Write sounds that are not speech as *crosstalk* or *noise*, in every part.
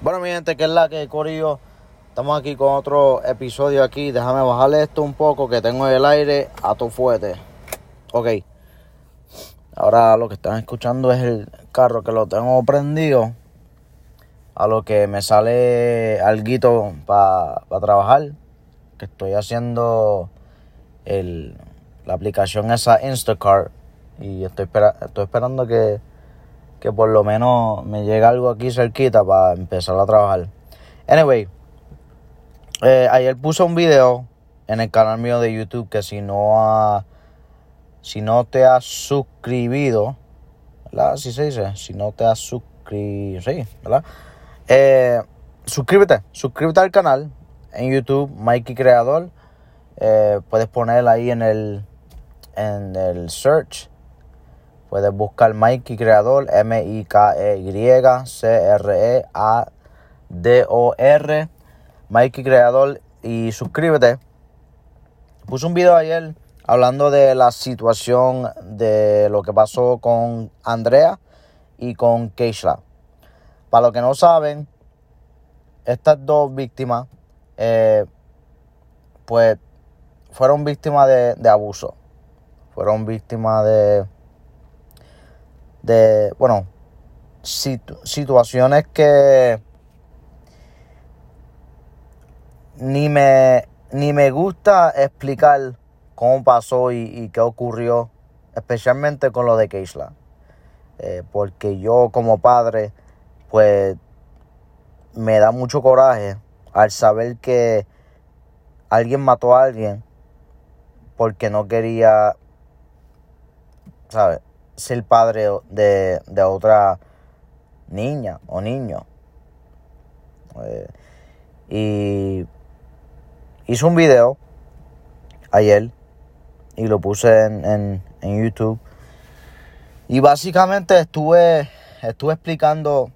Bueno, mi gente, que es la que Corillo. Estamos aquí con otro episodio aquí. Déjame bajarle esto un poco que tengo el aire a tu fuerte. Ok. Ahora lo que están escuchando es el carro que lo tengo prendido. A lo que me sale algo para trabajar. Que estoy haciendo el, la aplicación esa Instacart. Y estoy, estoy esperando que que por lo menos me llegue algo aquí cerquita para empezar a trabajar. Anyway, eh, ayer puse un video en el canal mío de YouTube que si no ha, si no te has suscribido, ¿verdad? Así se dice, si no te has suscrito, sí, ¿verdad? Eh, suscríbete, suscríbete al canal en YouTube, Mikey Creador. Eh, puedes poner ahí en el, en el search Puedes buscar Mikey Creador, M-I-K-E-C-R-E-A-D-O-R, Mikey Creador, y suscríbete. Puse un video ayer hablando de la situación de lo que pasó con Andrea y con Keishla. Para los que no saben, estas dos víctimas, eh, pues, fueron víctimas de abuso. Fueron víctimas de de, bueno, situaciones que ni me, ni me gusta explicar cómo pasó y, qué ocurrió, especialmente con lo de Keisla. Eh, porque yo como padre, pues me da mucho coraje al saber que alguien mató a alguien porque no quería, ¿sabes? Ser padre de, otra niña o niño. Eh, y hice un video ayer y lo puse en, en, YouTube. Y básicamente estuve, estuve explicando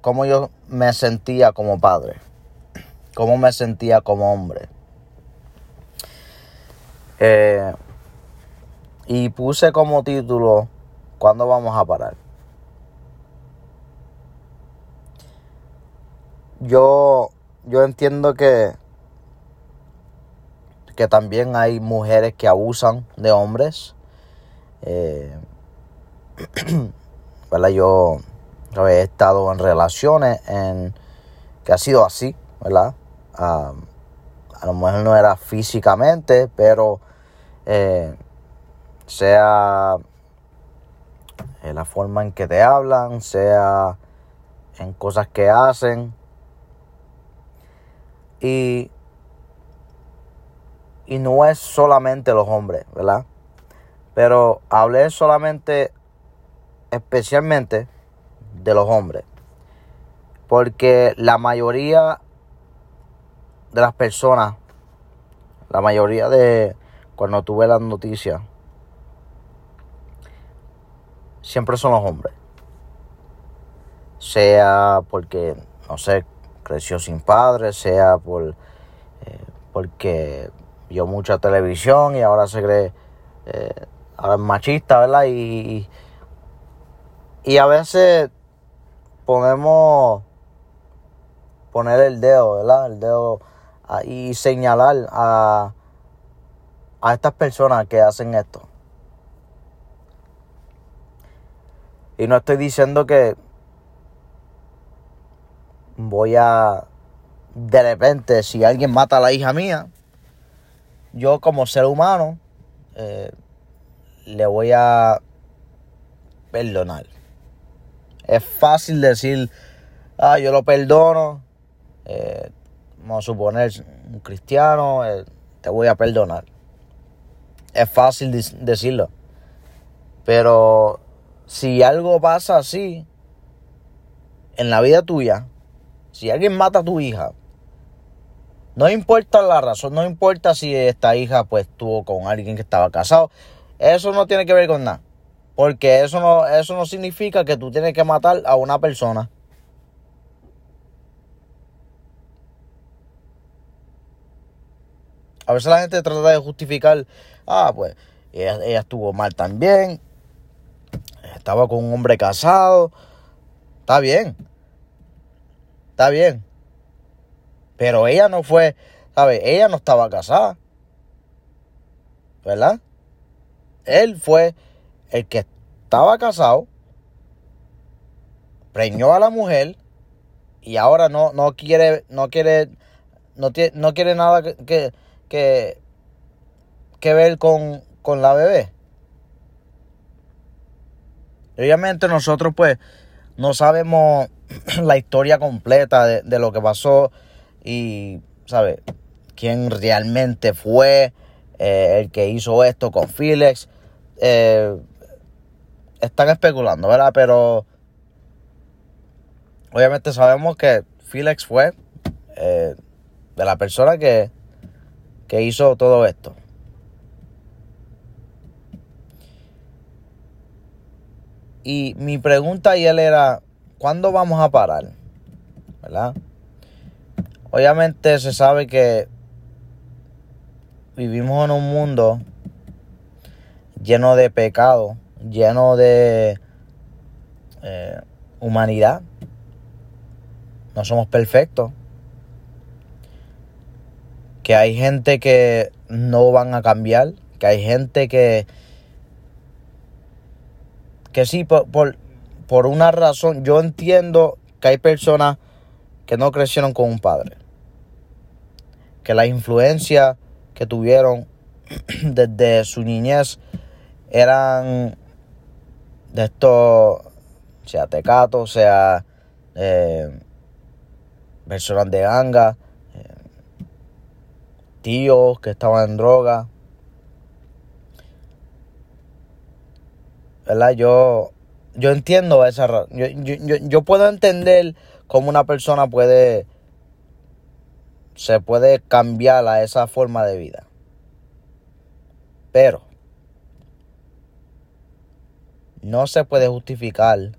cómo yo me sentía como padre, cómo me sentía como hombre. Eh, y puse como título, ¿cuándo vamos a parar? Yo, yo entiendo que, que también hay mujeres que abusan de hombres. Eh, *clears throat* Yo, he estado en relaciones en que ha sido así, ¿verdad? Ah, a lo mejor no era físicamente, pero eh, sea en la forma en que te hablan, sea en cosas que hacen. Y, y no es solamente los hombres, ¿verdad? Pero hablé solamente, especialmente de los hombres. Porque la mayoría de las personas, la mayoría de cuando tuve las noticias, siempre son los hombres. Sea porque, no sé, creció sin padre, sea por eh, porque vio mucha televisión y ahora se cree, eh, ahora es machista, ¿verdad? Y, y a veces ponemos, poner el dedo, ¿verdad? El dedo y señalar a, a estas personas que hacen esto. Y no estoy diciendo que voy a, de repente, si alguien mata a la hija mía, yo como ser humano eh, le voy a perdonar. Es fácil decir, ah, yo lo perdono. Eh, vamos a suponer, un cristiano, eh, te voy a perdonar. Es fácil decirlo. Pero si algo pasa así en la vida tuya, si alguien mata a tu hija, no importa la razón, no importa si esta hija pues estuvo con alguien que estaba casado, eso no tiene que ver con nada. Porque eso no, eso no significa que tú tienes que matar a una persona. A veces la gente trata de justificar, ah, pues ella, estuvo mal también, estaba con un hombre casado. Está bien. Está bien. Pero ella no fue, ¿sabes? Ella no estaba casada. ¿Verdad? Él fue el que estaba casado, preñó a la mujer y ahora no, no quiere, no quiere, no, no quiere nada que, que ver con, con la bebé. Obviamente nosotros pues no sabemos *clears throat* la historia completa de, lo que pasó y, ¿sabes? Quién realmente fue eh, el que hizo esto con Felix. Eh, están especulando, ¿verdad? Pero obviamente sabemos que Felix fue eh, de la persona que, que hizo todo esto. Y mi pregunta a él era, ¿cuándo vamos a parar? ¿Verdad? Obviamente se sabe que vivimos en un mundo lleno de pecado, lleno de eh, humanidad. No somos perfectos. Que hay gente que no van a cambiar. Que hay gente que que sí, por, por, una razón, yo entiendo que hay personas que no crecieron con un padre. Que la influencia que tuvieron *clears throat* desde su niñez eran de estos, sea tecato, sea eh, personas de ganga, tíos que estaban en droga, ¿verdad? Yo, yo entiendo esa yo, yo, yo puedo entender cómo una persona puede se puede cambiar a esa forma de vida. Pero no se puede justificar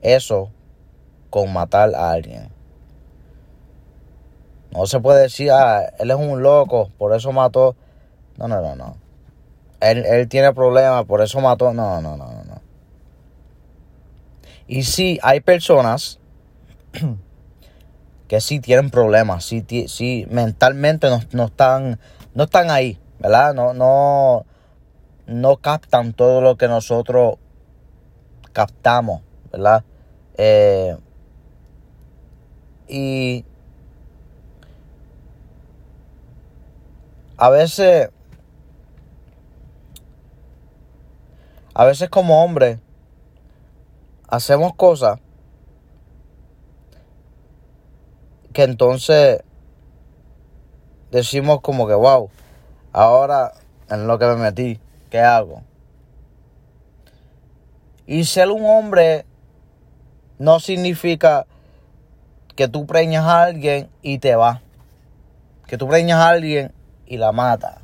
eso con matar a alguien. No se puede decir, ah, él es un loco, por eso mató. No, no, no, no. Él, tiene problemas, por eso mató. No, no, no, no. Y sí, hay personas *clears throat* que sí tienen problemas, sí, sí mentalmente no, están, no están ahí, ¿verdad? No, no, no captan todo lo que nosotros captamos, ¿verdad? Eh, y a veces A veces como hombres hacemos cosas que entonces decimos como que, wow, ahora en lo que me metí, ¿qué hago? Y ser un hombre no significa que tú preñas a alguien y te vas. Que tú preñas a alguien y la matas.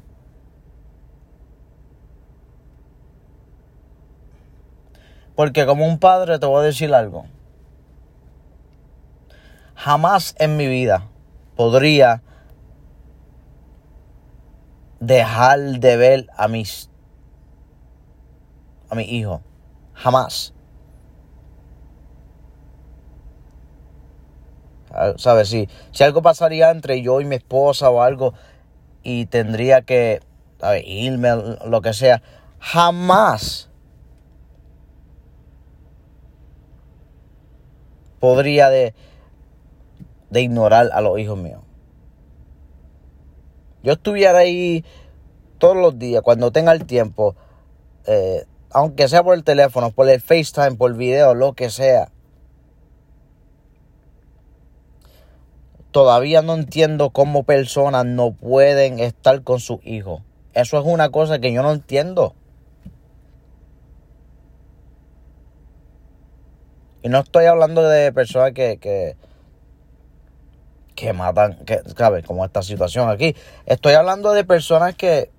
Porque como un padre te voy a decir algo. Jamás en mi vida podría dejar de ver a mis a mi hijo. Jamás. ¿Sabes? Si, si algo pasaría entre yo y mi esposa o algo y tendría que irme, lo que sea, jamás podría de, de ignorar a los hijos míos. Yo estuviera ahí todos los días, cuando tenga el tiempo, eh, aunque sea por el teléfono, por el FaceTime, por video, lo que sea. Todavía no entiendo cómo personas no pueden estar con sus hijos. Eso es una cosa que yo no entiendo. Y no estoy hablando de personas que, que, que matan, que, ¿sabes? Como esta situación aquí. Estoy hablando de personas que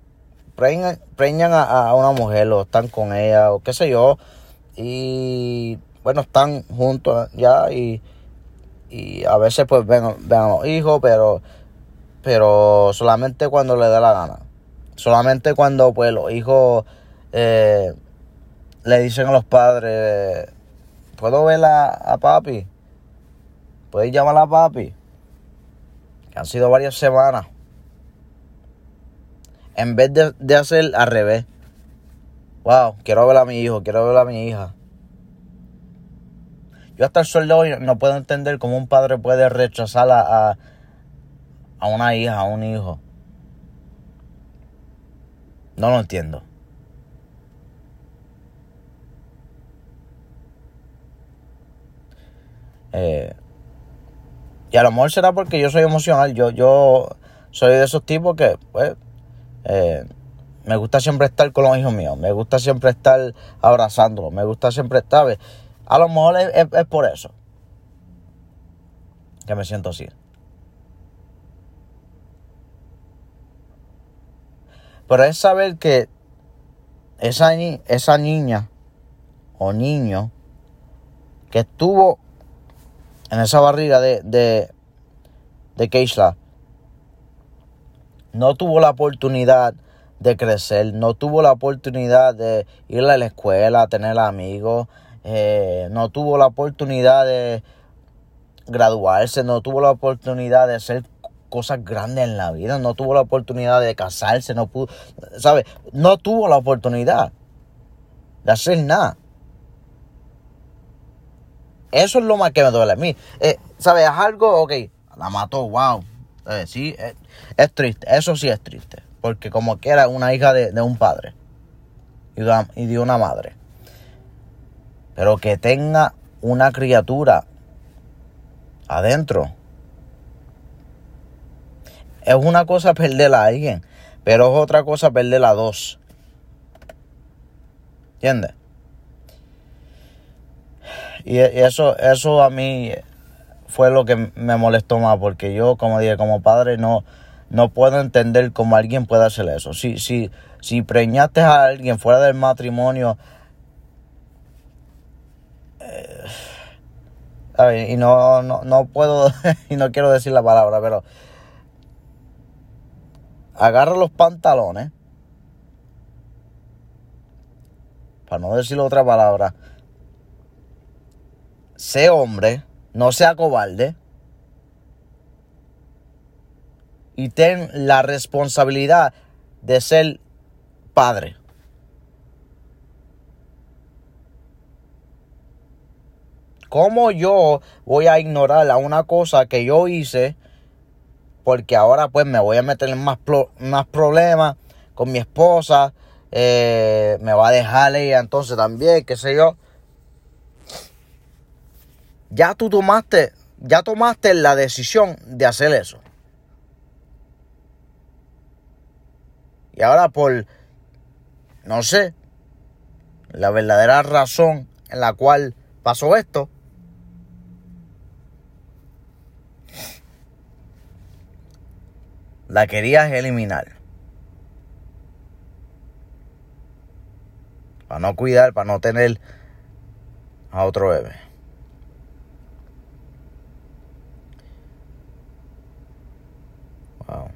preñan, a, una mujer o están con ella o qué sé yo. Y bueno, están juntos ya y, y a veces pues ven, a los hijos, pero, pero solamente cuando le dé la gana. Solamente cuando pues los hijos eh, le dicen a los padres, ¿puedo ver a, papi? ¿Puedes llamar a papi? Que han sido varias semanas. En vez de, de hacer al revés. Wow, quiero ver a mi hijo, quiero ver a mi hija. Yo hasta el sol de hoy no puedo entender cómo un padre puede rechazar a, a una hija, a un hijo. No lo entiendo. Eh, y a lo mejor será porque yo soy emocional. Yo, yo soy de esos tipos que, pues, eh, me gusta siempre estar con los hijos míos. Me gusta siempre estar abrazándolos. Me gusta siempre estar. A lo mejor es, por eso que me siento así. Pero es saber que esa, esa niña o niño que estuvo en esa barriga de, de, no tuvo la oportunidad de crecer, no tuvo la oportunidad de ir a la escuela, tener amigos, eh, no tuvo la oportunidad de graduarse, no tuvo la oportunidad de hacer cosas grandes en la vida, no tuvo la oportunidad de casarse, no pudo, ¿sabes? No tuvo la oportunidad de hacer nada. Eso es lo más que me duele a mí. Eh, ¿Sabes? Es algo, ok, la mató, wow. Eh, sí, es triste, eso sí es triste porque como que era una hija de, un padre y de, una, madre. Pero que tenga una criatura adentro. Es una cosa perder a alguien, pero es otra cosa perder a dos. ¿Entiendes? Y eso, eso a mí fue lo que me molestó más, porque yo, como dije, como padre, no, no puedo entender cómo alguien puede hacer eso. Si, si, si preñaste a alguien fuera del matrimonio, y no, no, no puedo, *laughs* y no quiero decir la palabra, pero agarra los pantalones, para no decir otra palabra, sé hombre, no sea cobarde y ten la responsabilidad de ser padre. ¿Cómo yo voy a ignorar a una cosa que yo hice? Porque ahora pues me voy a meter en más, más problemas con mi esposa. Eh, me va a dejar ella entonces también, qué sé yo. Ya tú tomaste, ya tomaste la decisión de hacer eso. Y ahora por, no sé, la verdadera razón en la cual pasó esto, la querías eliminar. Para no cuidar, para no tener a otro bebé. Wow.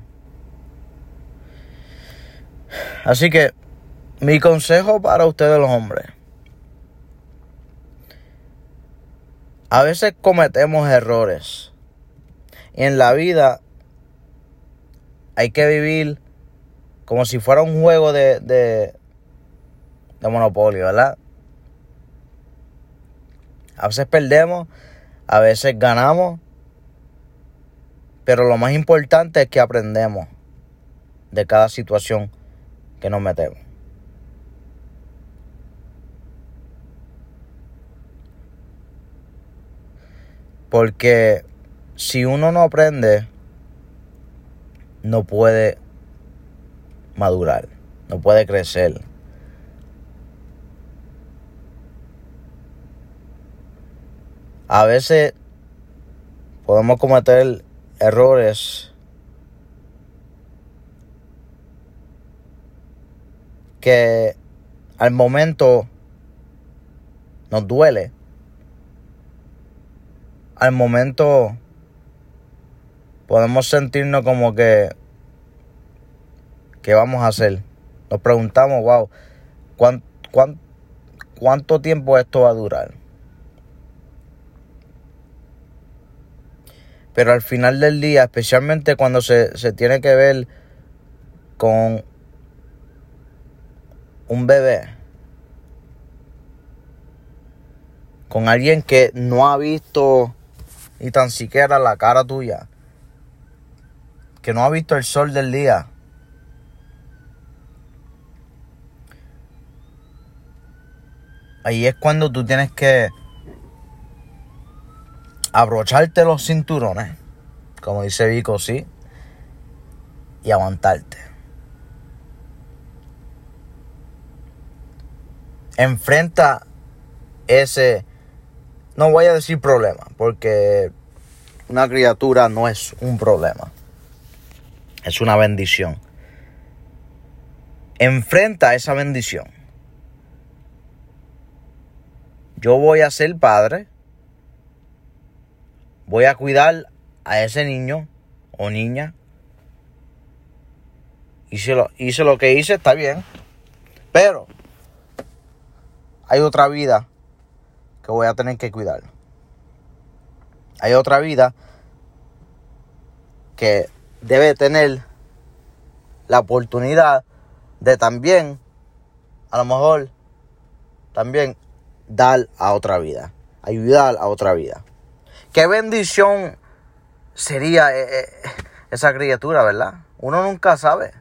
Así que mi consejo para ustedes los hombres. A veces cometemos errores. Y en la vida hay que vivir como si fuera un juego de, de, de monopolio, ¿verdad? A veces perdemos, a veces ganamos, pero lo más importante es que aprendemos de cada situación que nos metemos. Porque si uno no aprende, no puede madurar, no puede crecer. A veces podemos cometer errores que al momento nos duele. Al momento podemos sentirnos como que, ¿qué vamos a hacer? Nos preguntamos, wow, cuánto tiempo esto va a durar. Pero al final del día, especialmente cuando se, se tiene que ver con un bebé, con alguien que no ha visto ni tan siquiera la cara tuya, que no ha visto el sol del día. Ahí es cuando tú tienes que abrocharte los cinturones, como dice Vico, sí, y aguantarte. Enfrenta ese, no voy a decir problema, porque una criatura no es un problema, es una bendición. Enfrenta esa bendición. Yo voy a ser padre voy a cuidar a ese niño o niña. Hice lo, hice lo que hice, está bien. Pero hay otra vida que voy a tener que cuidar. Hay otra vida que debe tener la oportunidad de también, a lo mejor, también dar a otra vida, ayudar a otra vida. Qué bendición sería eh, eh, esa criatura, ¿verdad? Uno nunca sabe.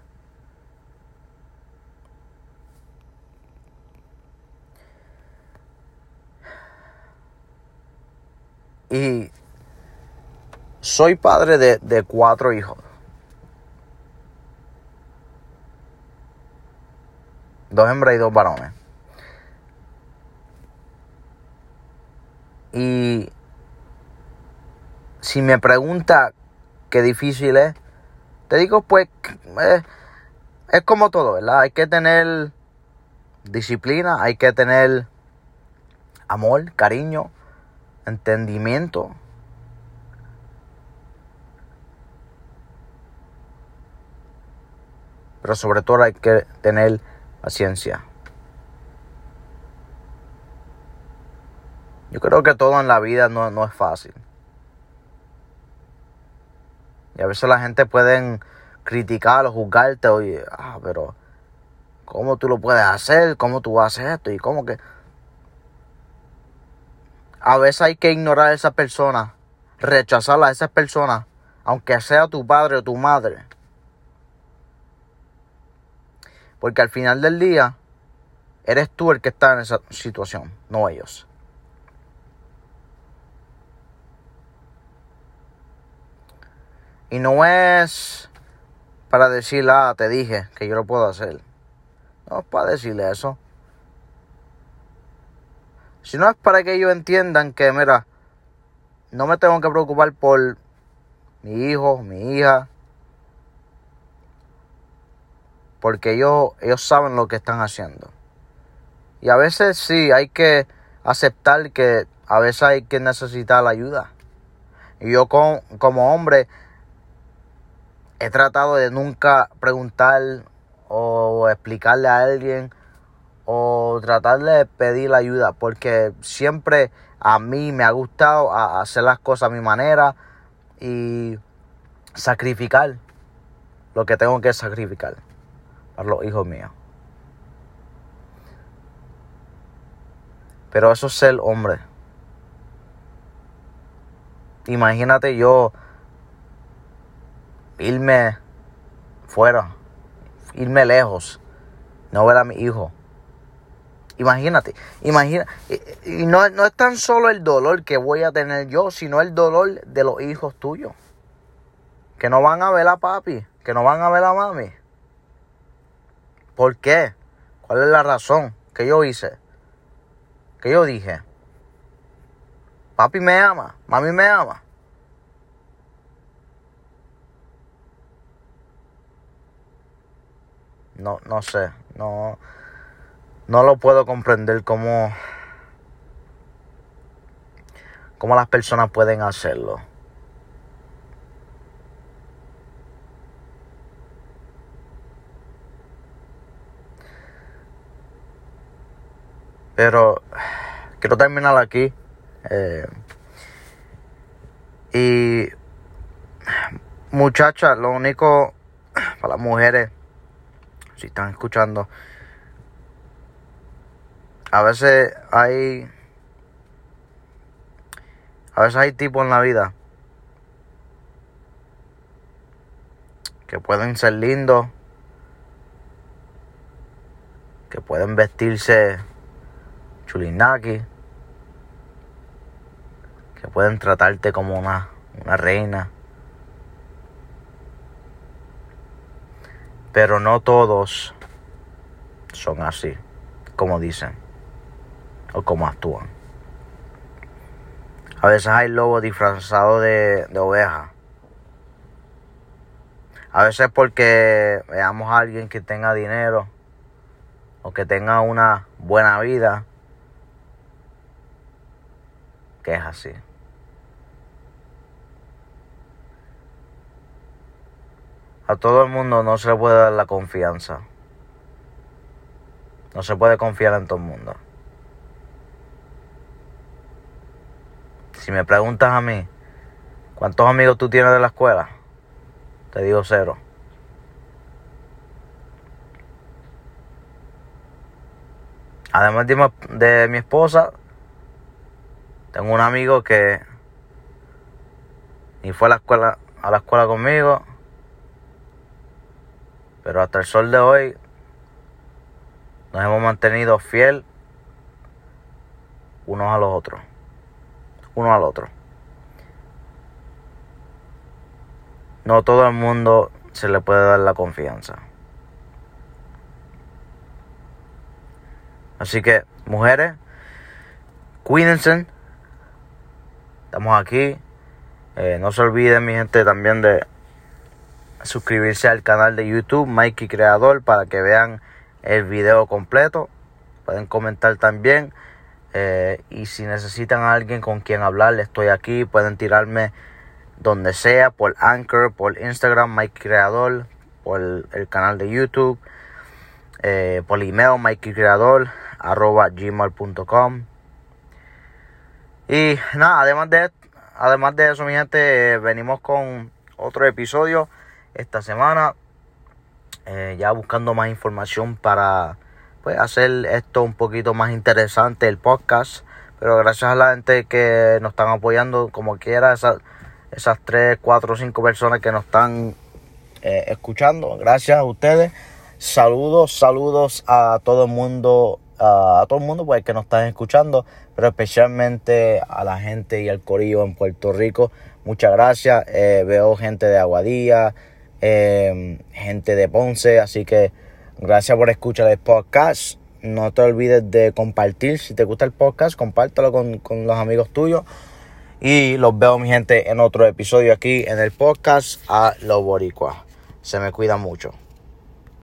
Y soy padre de, de cuatro hijos. Dos hembras y dos varones. Y si me pregunta qué difícil es, te digo pues eh, es como todo, ¿verdad? Hay que tener disciplina, hay que tener amor, cariño, entendimiento. Pero sobre todo hay que tener paciencia. Yo creo que todo en la vida no, no es fácil. Y a veces la gente puede criticar o juzgarte, oye, ah, pero ¿cómo tú lo puedes hacer? ¿Cómo tú haces esto? Y cómo que... A veces hay que ignorar a esa persona, rechazar a esas personas, aunque sea tu padre o tu madre. Porque al final del día, eres tú el que está en esa situación, no ellos. Y no es para decirle, ah, te dije que yo lo puedo hacer. No es para decirle eso. Sino es para que ellos entiendan que, mira, no me tengo que preocupar por mi hijo, mi hija. Porque ellos, ellos saben lo que están haciendo. Y a veces sí, hay que aceptar que a veces hay que necesitar la ayuda. Y yo como hombre he tratado de nunca preguntar o explicarle a alguien o tratar de pedir ayuda porque siempre a mí me ha gustado hacer las cosas a mi manera y sacrificar lo que tengo que sacrificar los hijos míos. Pero eso es ser hombre. Imagínate yo irme fuera, irme lejos, no ver a mi hijo. Imagínate, imagina, y, no, no es tan solo el dolor que voy a tener yo, sino el dolor de los hijos tuyos. Que no van a ver a papi, que no van a ver a mami. ¿Por qué? ¿Cuál es la razón que yo hice? Que yo dije. Papi me ama, mami me ama. no, no sé, no, no lo puedo comprender cómo, cómo las personas pueden hacerlo. Pero quiero terminar aquí. Eh, y muchachas, lo único para las mujeres, si están escuchando, a veces hay, a veces hay tipos en la vida que pueden ser lindos, que pueden vestirse chulinaki, que pueden tratarte como una, una reina. Pero no todos son así, como dicen, o como actúan. A veces hay lobos disfrazados de, de oveja. A veces porque veamos a alguien que tenga dinero o que tenga una buena vida, que es así. A todo el mundo no se le puede dar la confianza. No se puede confiar en todo el mundo. Si me preguntas a mí, ¿cuántos amigos tú tienes de la escuela? Te digo cero. Además de, de mi esposa, tengo un amigo que ni fue a la escuela, a la escuela conmigo, pero hasta el sol de hoy nos hemos mantenido fiel unos a los otros, uno al otro. No todo el mundo se le puede dar la confianza. Así que, mujeres, cuídense. Estamos aquí. Eh, no se olviden, mi gente, también de suscribirse al canal de YouTube, Mikey Creador, para que vean el video completo. Pueden comentar también. Eh, y si necesitan a alguien con quien hablar, estoy aquí. Pueden tirarme donde sea, por Anchor, por Instagram, Mikey Creador, por el, canal de YouTube, eh, por email, Mikey Creador, arroba gmail.com. Y nada, además de, además de eso, mi gente, venimos con otro episodio esta semana. Eh, ya buscando más información para pues, hacer esto un poquito más interesante, el podcast. Pero gracias a la gente que nos están apoyando, como quiera, esas, esas 3, 4, 5 personas que nos están eh, escuchando. Gracias a ustedes. Saludos, saludos a todo el mundo, a todo el mundo pues, que nos están escuchando, pero especialmente a la gente y al corillo en Puerto Rico. Muchas gracias. Eh, veo gente de Aguadilla, Em, gente de Ponce. Así que gracias por escuchar el podcast. No te olvides de compartir. Si te gusta el podcast, compártelo con, con los amigos tuyos. Y los veo, mi gente, en otro episodio aquí en el podcast a Los Boricuas. Se me cuida mucho.